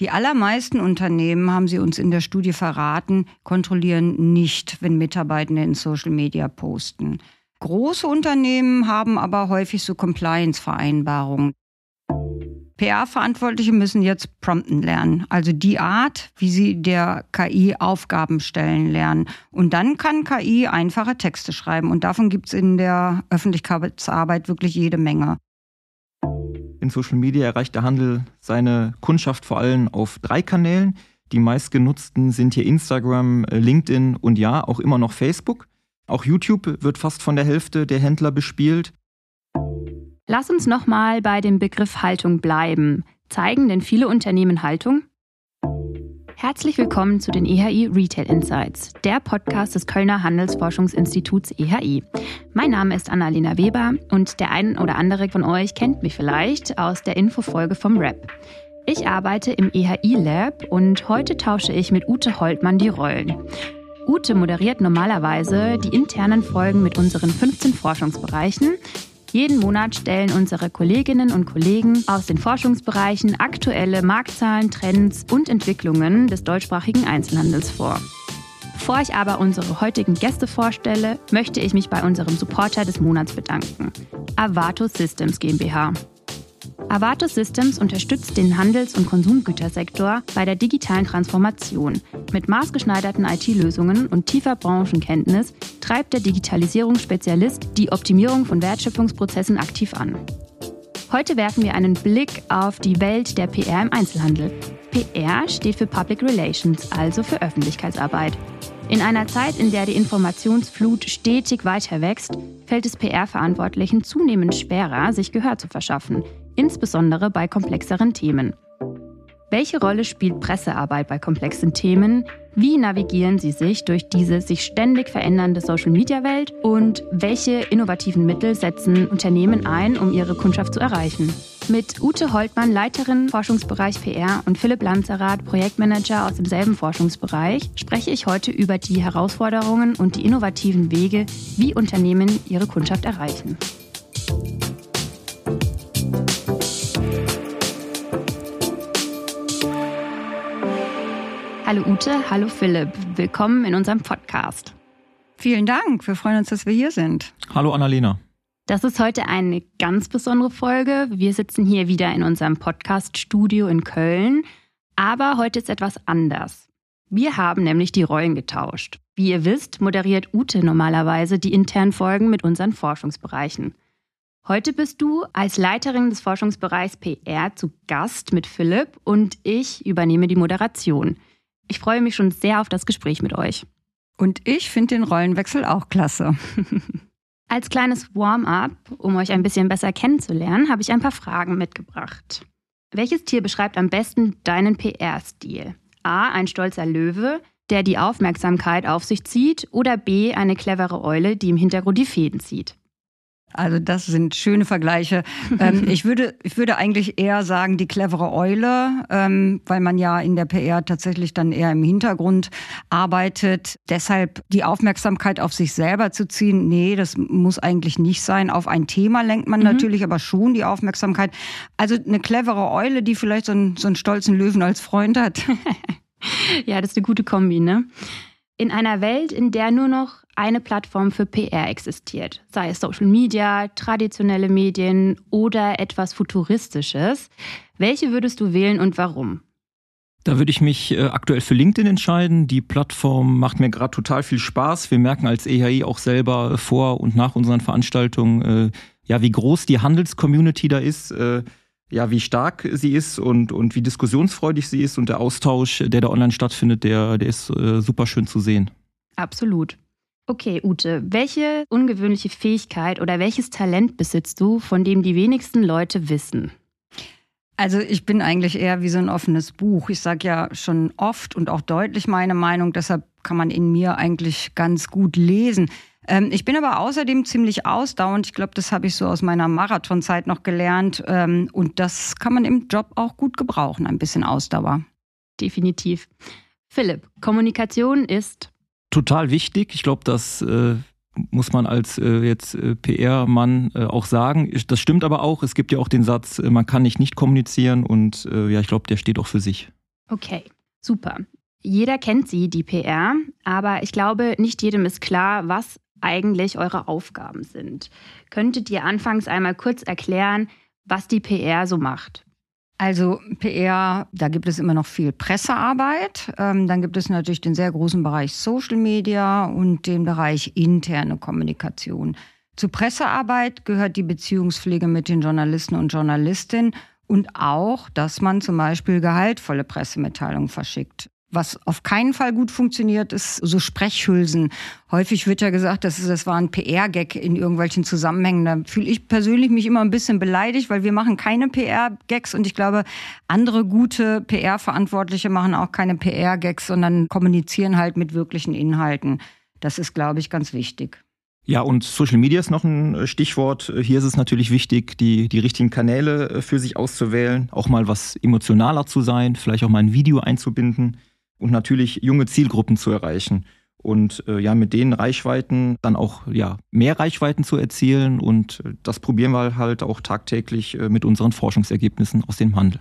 Die allermeisten Unternehmen, haben sie uns in der Studie verraten, kontrollieren nicht, wenn Mitarbeitende in Social Media posten. Große Unternehmen haben aber häufig so Compliance-Vereinbarungen. PR-Verantwortliche müssen jetzt prompten lernen, also die Art, wie sie der KI Aufgaben stellen lernen. Und dann kann KI einfache Texte schreiben. Und davon gibt es in der Öffentlichkeitsarbeit wirklich jede Menge. In Social Media erreicht der Handel seine Kundschaft vor allem auf drei Kanälen. Die meistgenutzten sind hier Instagram, LinkedIn und ja, auch immer noch Facebook. Auch YouTube wird fast von der Hälfte der Händler bespielt. Lass uns nochmal bei dem Begriff Haltung bleiben. Zeigen denn viele Unternehmen Haltung? Herzlich willkommen zu den EHI Retail Insights, der Podcast des Kölner Handelsforschungsinstituts EHI. Mein Name ist Annalena Weber und der ein oder andere von euch kennt mich vielleicht aus der Infofolge vom Rap. Ich arbeite im EHI Lab und heute tausche ich mit Ute Holtmann die Rollen. Ute moderiert normalerweise die internen Folgen mit unseren 15 Forschungsbereichen, jeden Monat stellen unsere Kolleginnen und Kollegen aus den Forschungsbereichen aktuelle Marktzahlen, Trends und Entwicklungen des deutschsprachigen Einzelhandels vor. Bevor ich aber unsere heutigen Gäste vorstelle, möchte ich mich bei unserem Supporter des Monats bedanken, Avato Systems GmbH. Avato Systems unterstützt den Handels- und Konsumgütersektor bei der digitalen Transformation. Mit maßgeschneiderten IT-Lösungen und tiefer Branchenkenntnis treibt der Digitalisierungsspezialist die Optimierung von Wertschöpfungsprozessen aktiv an. Heute werfen wir einen Blick auf die Welt der PR im Einzelhandel. PR steht für Public Relations, also für Öffentlichkeitsarbeit. In einer Zeit, in der die Informationsflut stetig weiter wächst, fällt es PR-Verantwortlichen zunehmend schwerer, sich Gehör zu verschaffen, insbesondere bei komplexeren Themen. Welche Rolle spielt Pressearbeit bei komplexen Themen? Wie navigieren Sie sich durch diese sich ständig verändernde Social-Media-Welt? Und welche innovativen Mittel setzen Unternehmen ein, um ihre Kundschaft zu erreichen? Mit Ute Holtmann, Leiterin Forschungsbereich PR und Philipp Lanzerath, Projektmanager aus demselben Forschungsbereich, spreche ich heute über die Herausforderungen und die innovativen Wege, wie Unternehmen ihre Kundschaft erreichen. Hallo Ute, hallo Philipp. Willkommen in unserem Podcast. Vielen Dank. Wir freuen uns, dass wir hier sind. Hallo Annalena. Das ist heute eine ganz besondere Folge. Wir sitzen hier wieder in unserem Podcast-Studio in Köln. Aber heute ist etwas anders. Wir haben nämlich die Rollen getauscht. Wie ihr wisst, moderiert Ute normalerweise die internen Folgen mit unseren Forschungsbereichen. Heute bist du als Leiterin des Forschungsbereichs PR zu Gast mit Philipp und ich übernehme die Moderation. Ich freue mich schon sehr auf das Gespräch mit euch. Und ich finde den Rollenwechsel auch klasse. Als kleines Warm-up, um euch ein bisschen besser kennenzulernen, habe ich ein paar Fragen mitgebracht. Welches Tier beschreibt am besten deinen PR-Stil? A. Ein stolzer Löwe, der die Aufmerksamkeit auf sich zieht, oder B. Eine clevere Eule, die im Hintergrund die Fäden zieht? Also das sind schöne Vergleiche. ähm, ich, würde, ich würde eigentlich eher sagen, die clevere Eule, ähm, weil man ja in der PR tatsächlich dann eher im Hintergrund arbeitet. Deshalb die Aufmerksamkeit auf sich selber zu ziehen, nee, das muss eigentlich nicht sein. Auf ein Thema lenkt man mhm. natürlich, aber schon die Aufmerksamkeit. Also eine clevere Eule, die vielleicht so einen, so einen stolzen Löwen als Freund hat. ja, das ist eine gute Kombi, ne? In einer Welt, in der nur noch eine Plattform für PR existiert, sei es Social Media, traditionelle Medien oder etwas Futuristisches. Welche würdest du wählen und warum? Da würde ich mich äh, aktuell für LinkedIn entscheiden. Die Plattform macht mir gerade total viel Spaß. Wir merken als EHI auch selber vor und nach unseren Veranstaltungen, äh, ja, wie groß die Handelscommunity da ist, äh, ja, wie stark sie ist und, und wie diskussionsfreudig sie ist und der Austausch, der da online stattfindet, der, der ist äh, super schön zu sehen. Absolut. Okay, Ute, welche ungewöhnliche Fähigkeit oder welches Talent besitzt du, von dem die wenigsten Leute wissen? Also ich bin eigentlich eher wie so ein offenes Buch. Ich sage ja schon oft und auch deutlich meine Meinung, deshalb kann man in mir eigentlich ganz gut lesen. Ähm, ich bin aber außerdem ziemlich ausdauernd. Ich glaube, das habe ich so aus meiner Marathonzeit noch gelernt. Ähm, und das kann man im Job auch gut gebrauchen, ein bisschen Ausdauer. Definitiv. Philipp, Kommunikation ist total wichtig. Ich glaube, das äh, muss man als äh, jetzt äh, PR-Mann äh, auch sagen. Das stimmt aber auch. Es gibt ja auch den Satz, äh, man kann nicht nicht kommunizieren und äh, ja, ich glaube, der steht auch für sich. Okay, super. Jeder kennt sie, die PR, aber ich glaube, nicht jedem ist klar, was eigentlich eure Aufgaben sind. Könntet ihr anfangs einmal kurz erklären, was die PR so macht? Also PR, da gibt es immer noch viel Pressearbeit. Ähm, dann gibt es natürlich den sehr großen Bereich Social Media und den Bereich interne Kommunikation. Zu Pressearbeit gehört die Beziehungspflege mit den Journalisten und Journalistinnen und auch, dass man zum Beispiel gehaltvolle Pressemitteilungen verschickt. Was auf keinen Fall gut funktioniert, ist so Sprechhülsen. Häufig wird ja gesagt, das, ist, das war ein PR-Gag in irgendwelchen Zusammenhängen. Da fühle ich persönlich mich immer ein bisschen beleidigt, weil wir machen keine PR-Gags und ich glaube, andere gute PR-Verantwortliche machen auch keine PR-Gags, sondern kommunizieren halt mit wirklichen Inhalten. Das ist, glaube ich, ganz wichtig. Ja, und Social Media ist noch ein Stichwort. Hier ist es natürlich wichtig, die, die richtigen Kanäle für sich auszuwählen, auch mal was emotionaler zu sein, vielleicht auch mal ein Video einzubinden und natürlich junge Zielgruppen zu erreichen und äh, ja mit den Reichweiten dann auch ja mehr Reichweiten zu erzielen und äh, das probieren wir halt auch tagtäglich äh, mit unseren Forschungsergebnissen aus dem Handel.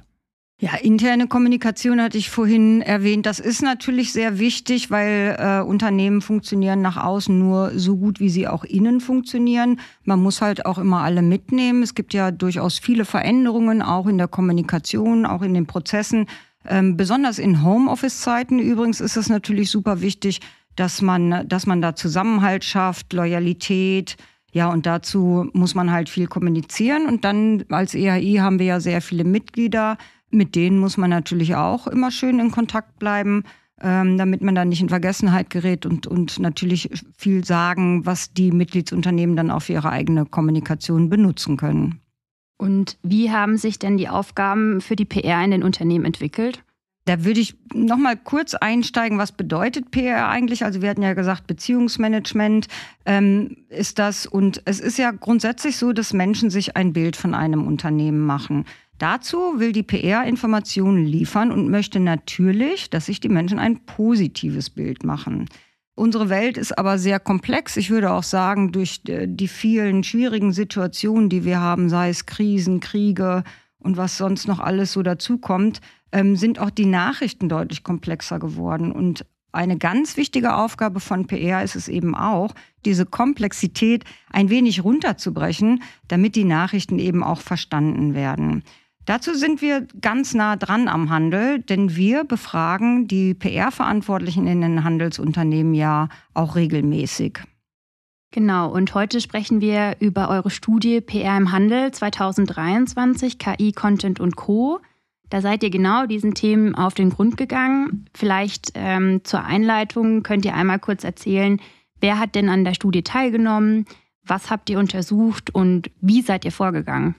Ja, interne Kommunikation hatte ich vorhin erwähnt. Das ist natürlich sehr wichtig, weil äh, Unternehmen funktionieren nach außen nur so gut, wie sie auch innen funktionieren. Man muss halt auch immer alle mitnehmen. Es gibt ja durchaus viele Veränderungen, auch in der Kommunikation, auch in den Prozessen. Ähm, besonders in Homeoffice-Zeiten übrigens ist es natürlich super wichtig, dass man, dass man da Zusammenhalt schafft, Loyalität. Ja, und dazu muss man halt viel kommunizieren. Und dann als EHI haben wir ja sehr viele Mitglieder. Mit denen muss man natürlich auch immer schön in Kontakt bleiben, ähm, damit man da nicht in Vergessenheit gerät und, und natürlich viel sagen, was die Mitgliedsunternehmen dann auch für ihre eigene Kommunikation benutzen können. Und wie haben sich denn die Aufgaben für die PR in den Unternehmen entwickelt? Da würde ich noch mal kurz einsteigen, was bedeutet PR eigentlich? Also wir hatten ja gesagt, Beziehungsmanagement ähm, ist das. Und es ist ja grundsätzlich so, dass Menschen sich ein Bild von einem Unternehmen machen. Dazu will die PR Informationen liefern und möchte natürlich, dass sich die Menschen ein positives Bild machen. Unsere Welt ist aber sehr komplex. Ich würde auch sagen, durch äh, die vielen schwierigen Situationen, die wir haben, sei es Krisen, Kriege und was sonst noch alles so dazukommt, ähm, sind auch die Nachrichten deutlich komplexer geworden. Und eine ganz wichtige Aufgabe von PR ist es eben auch, diese Komplexität ein wenig runterzubrechen, damit die Nachrichten eben auch verstanden werden. Dazu sind wir ganz nah dran am Handel, denn wir befragen die PR-Verantwortlichen in den Handelsunternehmen ja auch regelmäßig. Genau, und heute sprechen wir über eure Studie PR im Handel 2023, KI, Content und Co. Da seid ihr genau diesen Themen auf den Grund gegangen. Vielleicht ähm, zur Einleitung könnt ihr einmal kurz erzählen, wer hat denn an der Studie teilgenommen, was habt ihr untersucht und wie seid ihr vorgegangen?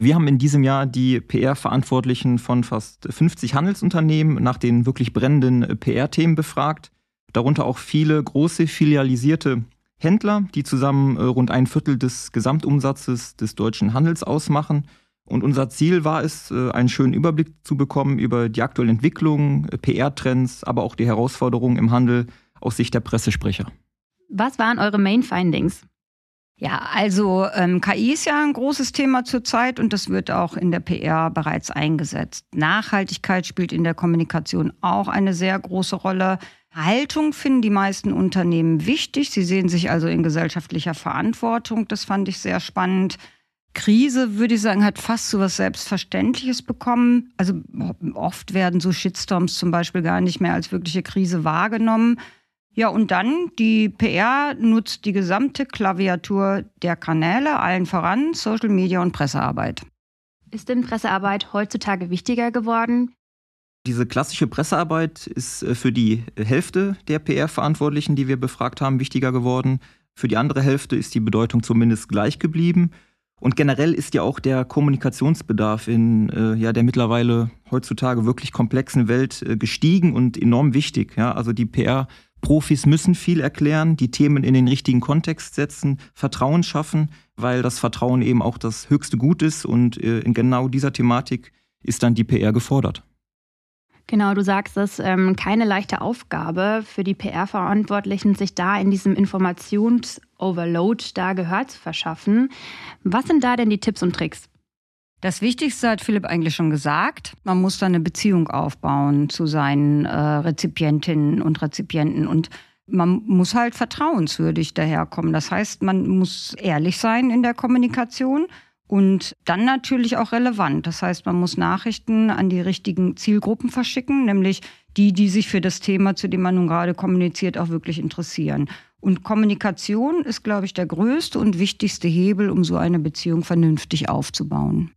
Wir haben in diesem Jahr die PR-Verantwortlichen von fast 50 Handelsunternehmen nach den wirklich brennenden PR-Themen befragt, darunter auch viele große filialisierte Händler, die zusammen äh, rund ein Viertel des Gesamtumsatzes des deutschen Handels ausmachen. Und unser Ziel war es, äh, einen schönen Überblick zu bekommen über die aktuellen Entwicklungen, äh, PR-Trends, aber auch die Herausforderungen im Handel aus Sicht der Pressesprecher. Was waren eure Main Findings? Ja, also ähm, KI ist ja ein großes Thema zurzeit und das wird auch in der PR bereits eingesetzt. Nachhaltigkeit spielt in der Kommunikation auch eine sehr große Rolle. Haltung finden die meisten Unternehmen wichtig. Sie sehen sich also in gesellschaftlicher Verantwortung. Das fand ich sehr spannend. Krise, würde ich sagen, hat fast so was Selbstverständliches bekommen. Also oft werden so Shitstorms zum Beispiel gar nicht mehr als wirkliche Krise wahrgenommen. Ja, und dann die PR nutzt die gesamte Klaviatur der Kanäle, allen voran Social Media und Pressearbeit. Ist denn Pressearbeit heutzutage wichtiger geworden? Diese klassische Pressearbeit ist äh, für die Hälfte der PR-Verantwortlichen, die wir befragt haben, wichtiger geworden. Für die andere Hälfte ist die Bedeutung zumindest gleich geblieben. Und generell ist ja auch der Kommunikationsbedarf in äh, ja, der mittlerweile heutzutage wirklich komplexen Welt äh, gestiegen und enorm wichtig. Ja? Also die PR Profis müssen viel erklären, die Themen in den richtigen Kontext setzen, Vertrauen schaffen, weil das Vertrauen eben auch das höchste Gut ist und äh, in genau dieser Thematik ist dann die PR gefordert. Genau, du sagst es, ähm, keine leichte Aufgabe für die PR-Verantwortlichen, sich da in diesem Informationsoverload da Gehör zu verschaffen. Was sind da denn die Tipps und Tricks? Das Wichtigste hat Philipp eigentlich schon gesagt. Man muss da eine Beziehung aufbauen zu seinen äh, Rezipientinnen und Rezipienten und man muss halt vertrauenswürdig daherkommen. Das heißt, man muss ehrlich sein in der Kommunikation und dann natürlich auch relevant. Das heißt, man muss Nachrichten an die richtigen Zielgruppen verschicken, nämlich die, die sich für das Thema, zu dem man nun gerade kommuniziert, auch wirklich interessieren. Und Kommunikation ist, glaube ich, der größte und wichtigste Hebel, um so eine Beziehung vernünftig aufzubauen.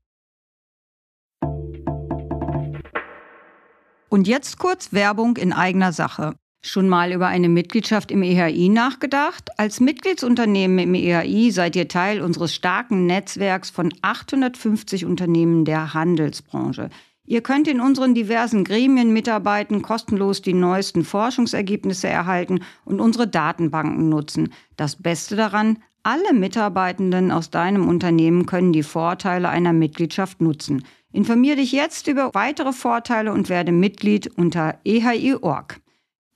Und jetzt kurz Werbung in eigener Sache. Schon mal über eine Mitgliedschaft im EHI nachgedacht? Als Mitgliedsunternehmen im EHI seid ihr Teil unseres starken Netzwerks von 850 Unternehmen der Handelsbranche. Ihr könnt in unseren diversen Gremien mitarbeiten, kostenlos die neuesten Forschungsergebnisse erhalten und unsere Datenbanken nutzen. Das Beste daran, alle Mitarbeitenden aus deinem Unternehmen können die Vorteile einer Mitgliedschaft nutzen. Informier dich jetzt über weitere Vorteile und werde Mitglied unter ehi.org.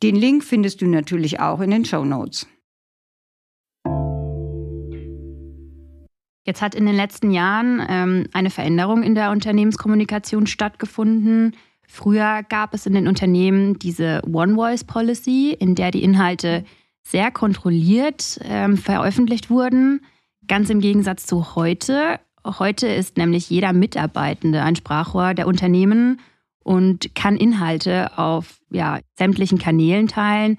Den Link findest du natürlich auch in den Show Notes. Jetzt hat in den letzten Jahren ähm, eine Veränderung in der Unternehmenskommunikation stattgefunden. Früher gab es in den Unternehmen diese One Voice Policy, in der die Inhalte sehr kontrolliert ähm, veröffentlicht wurden. Ganz im Gegensatz zu heute. Heute ist nämlich jeder Mitarbeitende ein Sprachrohr der Unternehmen und kann Inhalte auf ja, sämtlichen Kanälen teilen.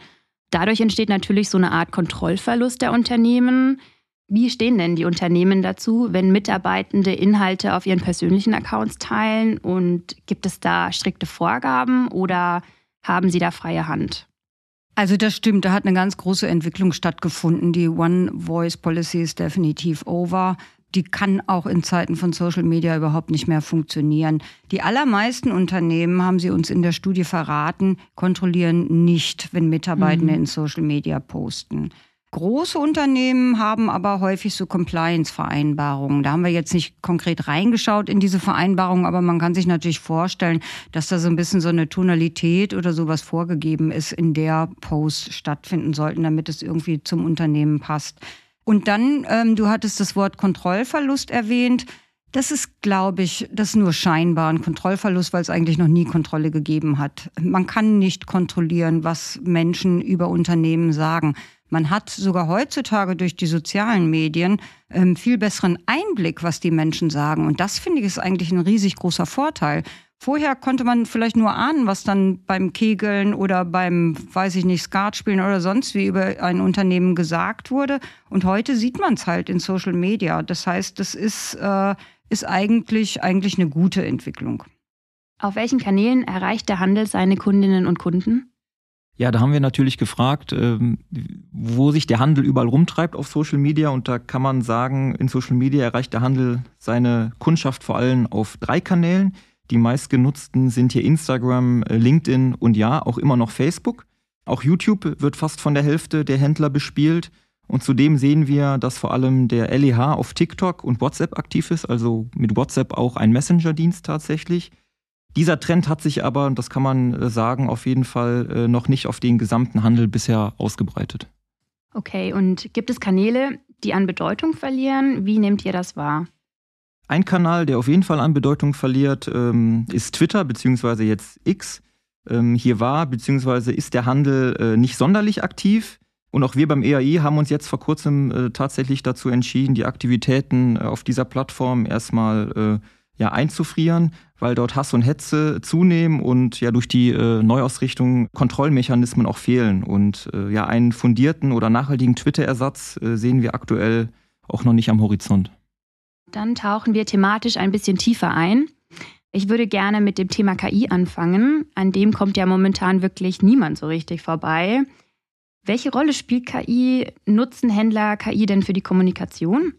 Dadurch entsteht natürlich so eine Art Kontrollverlust der Unternehmen. Wie stehen denn die Unternehmen dazu, wenn Mitarbeitende Inhalte auf ihren persönlichen Accounts teilen? Und gibt es da strikte Vorgaben oder haben sie da freie Hand? Also das stimmt, da hat eine ganz große Entwicklung stattgefunden. Die One Voice Policy ist definitiv over die kann auch in Zeiten von Social Media überhaupt nicht mehr funktionieren. Die allermeisten Unternehmen, haben sie uns in der Studie verraten, kontrollieren nicht, wenn Mitarbeitende mhm. in Social Media posten. Große Unternehmen haben aber häufig so Compliance-Vereinbarungen. Da haben wir jetzt nicht konkret reingeschaut in diese Vereinbarungen, aber man kann sich natürlich vorstellen, dass da so ein bisschen so eine Tonalität oder sowas vorgegeben ist, in der Posts stattfinden sollten, damit es irgendwie zum Unternehmen passt. Und dann, ähm, du hattest das Wort Kontrollverlust erwähnt. Das ist, glaube ich, das nur scheinbar ein Kontrollverlust, weil es eigentlich noch nie Kontrolle gegeben hat. Man kann nicht kontrollieren, was Menschen über Unternehmen sagen. Man hat sogar heutzutage durch die sozialen Medien ähm, viel besseren Einblick, was die Menschen sagen. Und das finde ich ist eigentlich ein riesig großer Vorteil. Vorher konnte man vielleicht nur ahnen, was dann beim Kegeln oder beim, weiß ich nicht, Skatspielen oder sonst wie über ein Unternehmen gesagt wurde. Und heute sieht man es halt in Social Media. Das heißt, das ist, äh, ist eigentlich, eigentlich eine gute Entwicklung. Auf welchen Kanälen erreicht der Handel seine Kundinnen und Kunden? Ja, da haben wir natürlich gefragt, ähm, wo sich der Handel überall rumtreibt auf Social Media. Und da kann man sagen, in Social Media erreicht der Handel seine Kundschaft vor allem auf drei Kanälen. Die meistgenutzten sind hier Instagram, äh, LinkedIn und ja, auch immer noch Facebook. Auch YouTube wird fast von der Hälfte der Händler bespielt. Und zudem sehen wir, dass vor allem der LEH auf TikTok und WhatsApp aktiv ist, also mit WhatsApp auch ein Messenger-Dienst tatsächlich. Dieser Trend hat sich aber, und das kann man äh, sagen, auf jeden Fall äh, noch nicht auf den gesamten Handel bisher ausgebreitet. Okay, und gibt es Kanäle, die an Bedeutung verlieren? Wie nehmt ihr das wahr? Ein Kanal, der auf jeden Fall an Bedeutung verliert, ähm, ist Twitter, beziehungsweise jetzt X. Ähm, hier war, beziehungsweise ist der Handel äh, nicht sonderlich aktiv. Und auch wir beim EAI haben uns jetzt vor kurzem äh, tatsächlich dazu entschieden, die Aktivitäten äh, auf dieser Plattform erstmal äh, ja, einzufrieren, weil dort Hass und Hetze zunehmen und ja durch die äh, Neuausrichtung Kontrollmechanismen auch fehlen. Und äh, ja, einen fundierten oder nachhaltigen Twitter-Ersatz sehen wir aktuell auch noch nicht am Horizont. Dann tauchen wir thematisch ein bisschen tiefer ein. Ich würde gerne mit dem Thema KI anfangen. An dem kommt ja momentan wirklich niemand so richtig vorbei. Welche Rolle spielt KI? Nutzen Händler KI denn für die Kommunikation?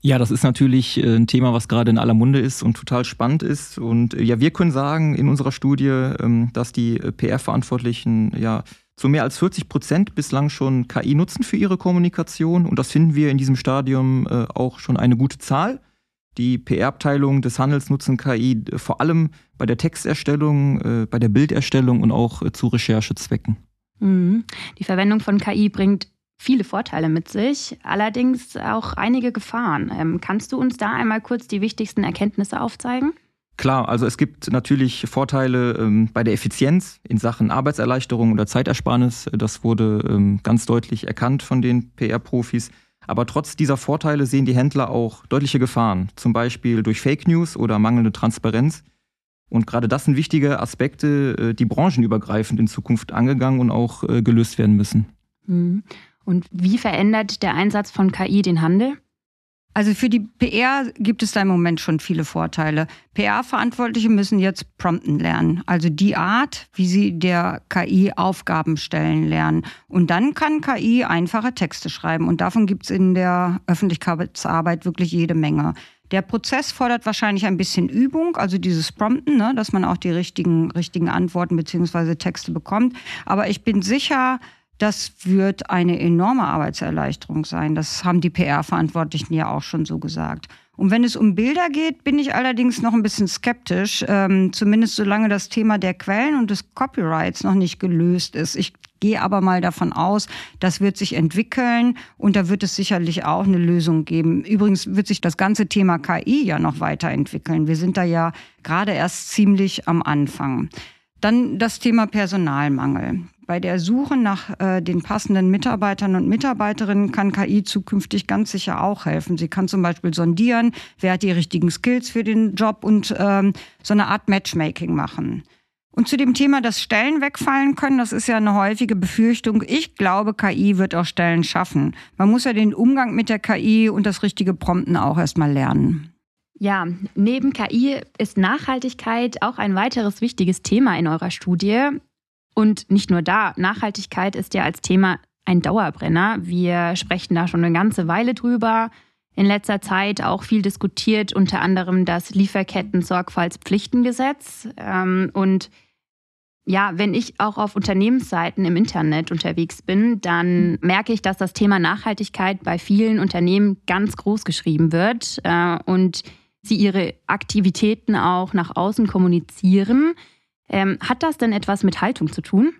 Ja, das ist natürlich äh, ein Thema, was gerade in aller Munde ist und total spannend ist. Und äh, ja, wir können sagen in unserer Studie, ähm, dass die äh, PR-Verantwortlichen ja zu mehr als 40 Prozent bislang schon KI nutzen für ihre Kommunikation. Und das finden wir in diesem Stadium äh, auch schon eine gute Zahl. Die PR-Abteilung des Handels nutzen KI äh, vor allem bei der Texterstellung, äh, bei der Bilderstellung und auch zu Recherchezwecken. Mhm. Die Verwendung von KI bringt viele Vorteile mit sich, allerdings auch einige Gefahren. Ähm, kannst du uns da einmal kurz die wichtigsten Erkenntnisse aufzeigen? Klar, also es gibt natürlich Vorteile ähm, bei der Effizienz in Sachen Arbeitserleichterung oder Zeitersparnis. Das wurde ähm, ganz deutlich erkannt von den PR-Profis. Aber trotz dieser Vorteile sehen die Händler auch deutliche Gefahren, zum Beispiel durch Fake News oder mangelnde Transparenz. Und gerade das sind wichtige Aspekte, äh, die branchenübergreifend in Zukunft angegangen und auch äh, gelöst werden müssen. Mhm. Und wie verändert der Einsatz von KI den Handel? Also für die PR gibt es da im Moment schon viele Vorteile. PR-Verantwortliche müssen jetzt prompten lernen, also die Art, wie sie der KI Aufgaben stellen lernen. Und dann kann KI einfache Texte schreiben. Und davon gibt es in der Öffentlichkeitsarbeit wirklich jede Menge. Der Prozess fordert wahrscheinlich ein bisschen Übung, also dieses Prompten, ne, dass man auch die richtigen, richtigen Antworten beziehungsweise Texte bekommt. Aber ich bin sicher, das wird eine enorme Arbeitserleichterung sein. Das haben die PR-Verantwortlichen ja auch schon so gesagt. Und wenn es um Bilder geht, bin ich allerdings noch ein bisschen skeptisch, ähm, zumindest solange das Thema der Quellen und des Copyrights noch nicht gelöst ist. Ich gehe aber mal davon aus, das wird sich entwickeln und da wird es sicherlich auch eine Lösung geben. Übrigens wird sich das ganze Thema KI ja noch weiterentwickeln. Wir sind da ja gerade erst ziemlich am Anfang. Dann das Thema Personalmangel. Bei der Suche nach äh, den passenden Mitarbeitern und Mitarbeiterinnen kann KI zukünftig ganz sicher auch helfen. Sie kann zum Beispiel sondieren, wer hat die richtigen Skills für den Job und ähm, so eine Art Matchmaking machen. Und zu dem Thema, dass Stellen wegfallen können, das ist ja eine häufige Befürchtung. Ich glaube, KI wird auch Stellen schaffen. Man muss ja den Umgang mit der KI und das richtige Prompten auch erstmal lernen. Ja, neben KI ist Nachhaltigkeit auch ein weiteres wichtiges Thema in eurer Studie. Und nicht nur da, Nachhaltigkeit ist ja als Thema ein Dauerbrenner. Wir sprechen da schon eine ganze Weile drüber. In letzter Zeit auch viel diskutiert, unter anderem das Lieferketten-Sorgfaltspflichtengesetz. Ähm, und ja, wenn ich auch auf Unternehmensseiten im Internet unterwegs bin, dann merke ich, dass das Thema Nachhaltigkeit bei vielen Unternehmen ganz groß geschrieben wird äh, und sie ihre Aktivitäten auch nach außen kommunizieren. Ähm, hat das denn etwas mit Haltung zu tun?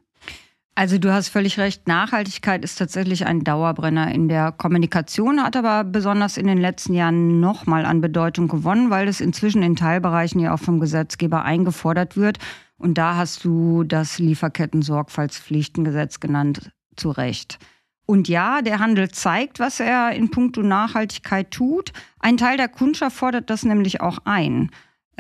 Also du hast völlig recht, Nachhaltigkeit ist tatsächlich ein Dauerbrenner in der Kommunikation, hat aber besonders in den letzten Jahren nochmal an Bedeutung gewonnen, weil es inzwischen in Teilbereichen ja auch vom Gesetzgeber eingefordert wird. Und da hast du das Lieferketten-Sorgfaltspflichtengesetz genannt, zu Recht. Und ja, der Handel zeigt, was er in puncto Nachhaltigkeit tut. Ein Teil der Kundschaft fordert das nämlich auch ein.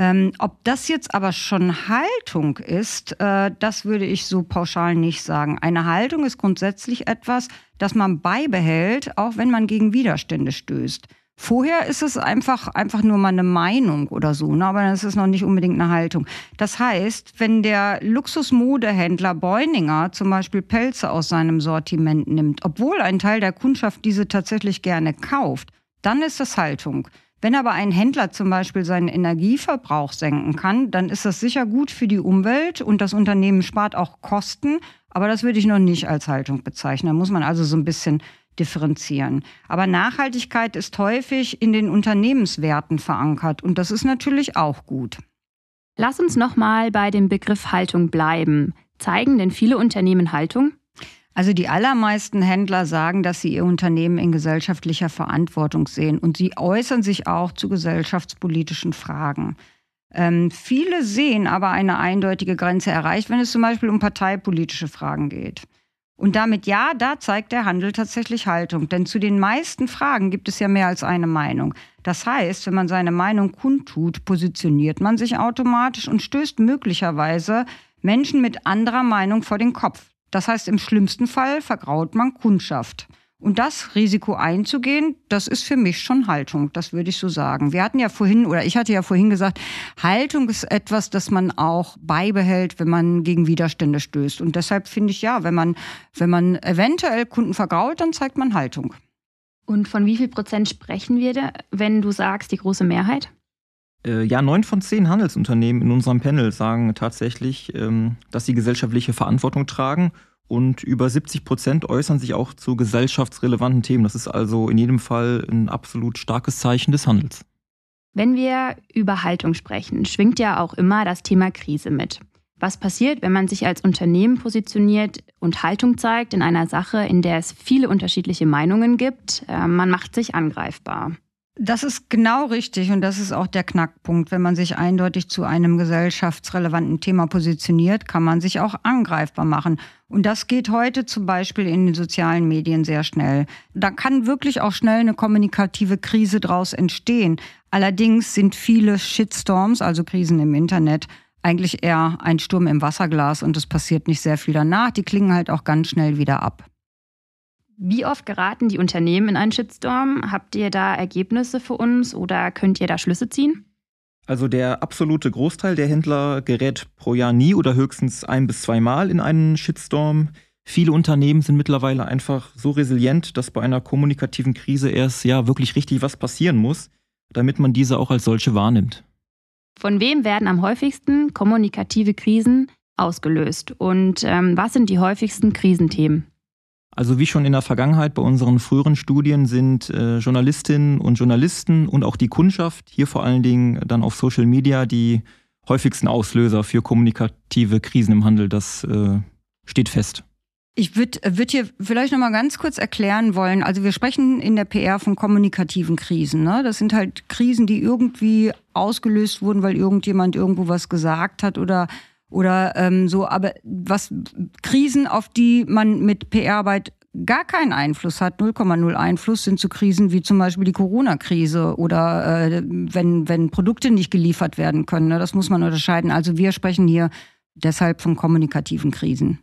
Ähm, ob das jetzt aber schon Haltung ist, äh, das würde ich so pauschal nicht sagen. Eine Haltung ist grundsätzlich etwas, das man beibehält, auch wenn man gegen Widerstände stößt. Vorher ist es einfach, einfach nur mal eine Meinung oder so, ne? aber dann ist es noch nicht unbedingt eine Haltung. Das heißt, wenn der Luxusmodehändler Beuninger zum Beispiel Pelze aus seinem Sortiment nimmt, obwohl ein Teil der Kundschaft diese tatsächlich gerne kauft, dann ist das Haltung. Wenn aber ein Händler zum Beispiel seinen Energieverbrauch senken kann, dann ist das sicher gut für die Umwelt und das Unternehmen spart auch Kosten. Aber das würde ich noch nicht als Haltung bezeichnen. Da muss man also so ein bisschen differenzieren. Aber Nachhaltigkeit ist häufig in den Unternehmenswerten verankert und das ist natürlich auch gut. Lass uns nochmal bei dem Begriff Haltung bleiben. Zeigen denn viele Unternehmen Haltung? Also die allermeisten Händler sagen, dass sie ihr Unternehmen in gesellschaftlicher Verantwortung sehen und sie äußern sich auch zu gesellschaftspolitischen Fragen. Ähm, viele sehen aber eine eindeutige Grenze erreicht, wenn es zum Beispiel um parteipolitische Fragen geht. Und damit ja, da zeigt der Handel tatsächlich Haltung. Denn zu den meisten Fragen gibt es ja mehr als eine Meinung. Das heißt, wenn man seine Meinung kundtut, positioniert man sich automatisch und stößt möglicherweise Menschen mit anderer Meinung vor den Kopf. Das heißt, im schlimmsten Fall vergraut man Kundschaft. Und das Risiko einzugehen, das ist für mich schon Haltung, das würde ich so sagen. Wir hatten ja vorhin, oder ich hatte ja vorhin gesagt, Haltung ist etwas, das man auch beibehält, wenn man gegen Widerstände stößt. Und deshalb finde ich ja, wenn man, wenn man eventuell Kunden vergrault, dann zeigt man Haltung. Und von wie viel Prozent sprechen wir da, wenn du sagst, die große Mehrheit? Äh, ja, neun von zehn Handelsunternehmen in unserem Panel sagen tatsächlich, ähm, dass sie gesellschaftliche Verantwortung tragen und über 70 Prozent äußern sich auch zu gesellschaftsrelevanten Themen. Das ist also in jedem Fall ein absolut starkes Zeichen des Handels. Wenn wir über Haltung sprechen, schwingt ja auch immer das Thema Krise mit. Was passiert, wenn man sich als Unternehmen positioniert und Haltung zeigt in einer Sache, in der es viele unterschiedliche Meinungen gibt? Äh, man macht sich angreifbar. Das ist genau richtig und das ist auch der Knackpunkt. Wenn man sich eindeutig zu einem gesellschaftsrelevanten Thema positioniert, kann man sich auch angreifbar machen. Und das geht heute zum Beispiel in den sozialen Medien sehr schnell. Da kann wirklich auch schnell eine kommunikative Krise draus entstehen. Allerdings sind viele Shitstorms, also Krisen im Internet, eigentlich eher ein Sturm im Wasserglas und es passiert nicht sehr viel danach. Die klingen halt auch ganz schnell wieder ab. Wie oft geraten die Unternehmen in einen Shitstorm? Habt ihr da Ergebnisse für uns oder könnt ihr da Schlüsse ziehen? Also der absolute Großteil der Händler gerät pro Jahr nie oder höchstens ein bis zweimal in einen Shitstorm. Viele Unternehmen sind mittlerweile einfach so resilient, dass bei einer kommunikativen Krise erst ja wirklich richtig was passieren muss, damit man diese auch als solche wahrnimmt. Von wem werden am häufigsten kommunikative Krisen ausgelöst und ähm, was sind die häufigsten Krisenthemen? Also wie schon in der Vergangenheit bei unseren früheren Studien sind äh, Journalistinnen und Journalisten und auch die Kundschaft, hier vor allen Dingen dann auf Social Media, die häufigsten Auslöser für kommunikative Krisen im Handel. Das äh, steht fest. Ich würde würd hier vielleicht noch mal ganz kurz erklären wollen. Also wir sprechen in der PR von kommunikativen Krisen. Ne? Das sind halt Krisen, die irgendwie ausgelöst wurden, weil irgendjemand irgendwo was gesagt hat oder oder ähm, so. Aber was Krisen, auf die man mit PR-Arbeit gar keinen Einfluss hat, 0,0 Einfluss, sind so Krisen wie zum Beispiel die Corona-Krise oder äh, wenn, wenn Produkte nicht geliefert werden können. Ne? Das muss man unterscheiden. Also wir sprechen hier deshalb von kommunikativen Krisen.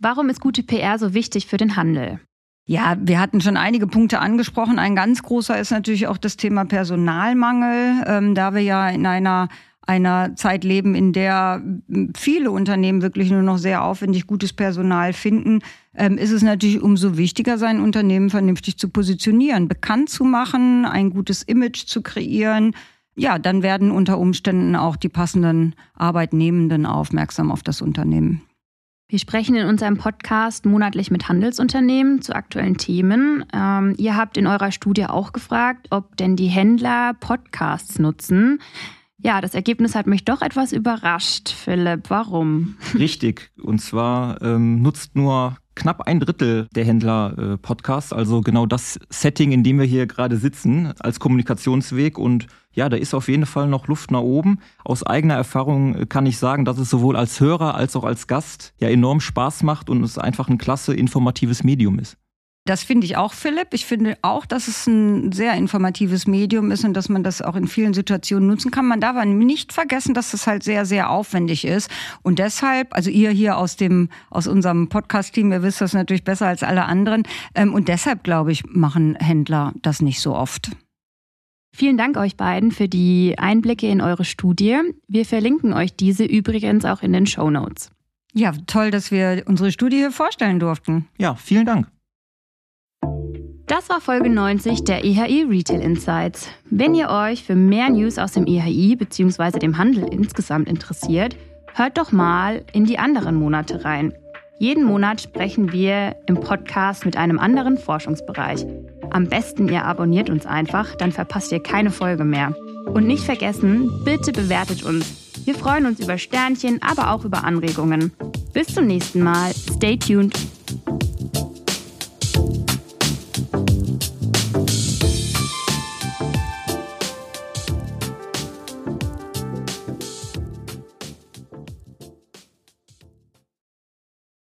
Warum ist gute PR so wichtig für den Handel? Ja, wir hatten schon einige Punkte angesprochen. Ein ganz großer ist natürlich auch das Thema Personalmangel, ähm, da wir ja in einer einer Zeit leben, in der viele Unternehmen wirklich nur noch sehr aufwendig gutes Personal finden, ähm, ist es natürlich umso wichtiger, sein Unternehmen vernünftig zu positionieren, bekannt zu machen, ein gutes Image zu kreieren. Ja, dann werden unter Umständen auch die passenden Arbeitnehmenden aufmerksam auf das Unternehmen. Wir sprechen in unserem Podcast monatlich mit Handelsunternehmen zu aktuellen Themen. Ähm, ihr habt in eurer Studie auch gefragt, ob denn die Händler Podcasts nutzen. Ja, das Ergebnis hat mich doch etwas überrascht, Philipp. Warum? Richtig. Und zwar ähm, nutzt nur knapp ein Drittel der Händler äh, Podcasts, also genau das Setting, in dem wir hier gerade sitzen, als Kommunikationsweg. Und ja, da ist auf jeden Fall noch Luft nach oben. Aus eigener Erfahrung äh, kann ich sagen, dass es sowohl als Hörer als auch als Gast ja enorm Spaß macht und es einfach ein klasse informatives Medium ist. Das finde ich auch, Philipp. Ich finde auch, dass es ein sehr informatives Medium ist und dass man das auch in vielen Situationen nutzen kann. Man darf aber nicht vergessen, dass das halt sehr, sehr aufwendig ist. Und deshalb, also ihr hier aus dem, aus unserem Podcast-Team, ihr wisst das natürlich besser als alle anderen. Ähm, und deshalb, glaube ich, machen Händler das nicht so oft. Vielen Dank euch beiden für die Einblicke in eure Studie. Wir verlinken euch diese übrigens auch in den Show Notes. Ja, toll, dass wir unsere Studie hier vorstellen durften. Ja, vielen Dank. Das war Folge 90 der EHI Retail Insights. Wenn ihr euch für mehr News aus dem EHI bzw. dem Handel insgesamt interessiert, hört doch mal in die anderen Monate rein. Jeden Monat sprechen wir im Podcast mit einem anderen Forschungsbereich. Am besten ihr abonniert uns einfach, dann verpasst ihr keine Folge mehr. Und nicht vergessen, bitte bewertet uns. Wir freuen uns über Sternchen, aber auch über Anregungen. Bis zum nächsten Mal. Stay tuned.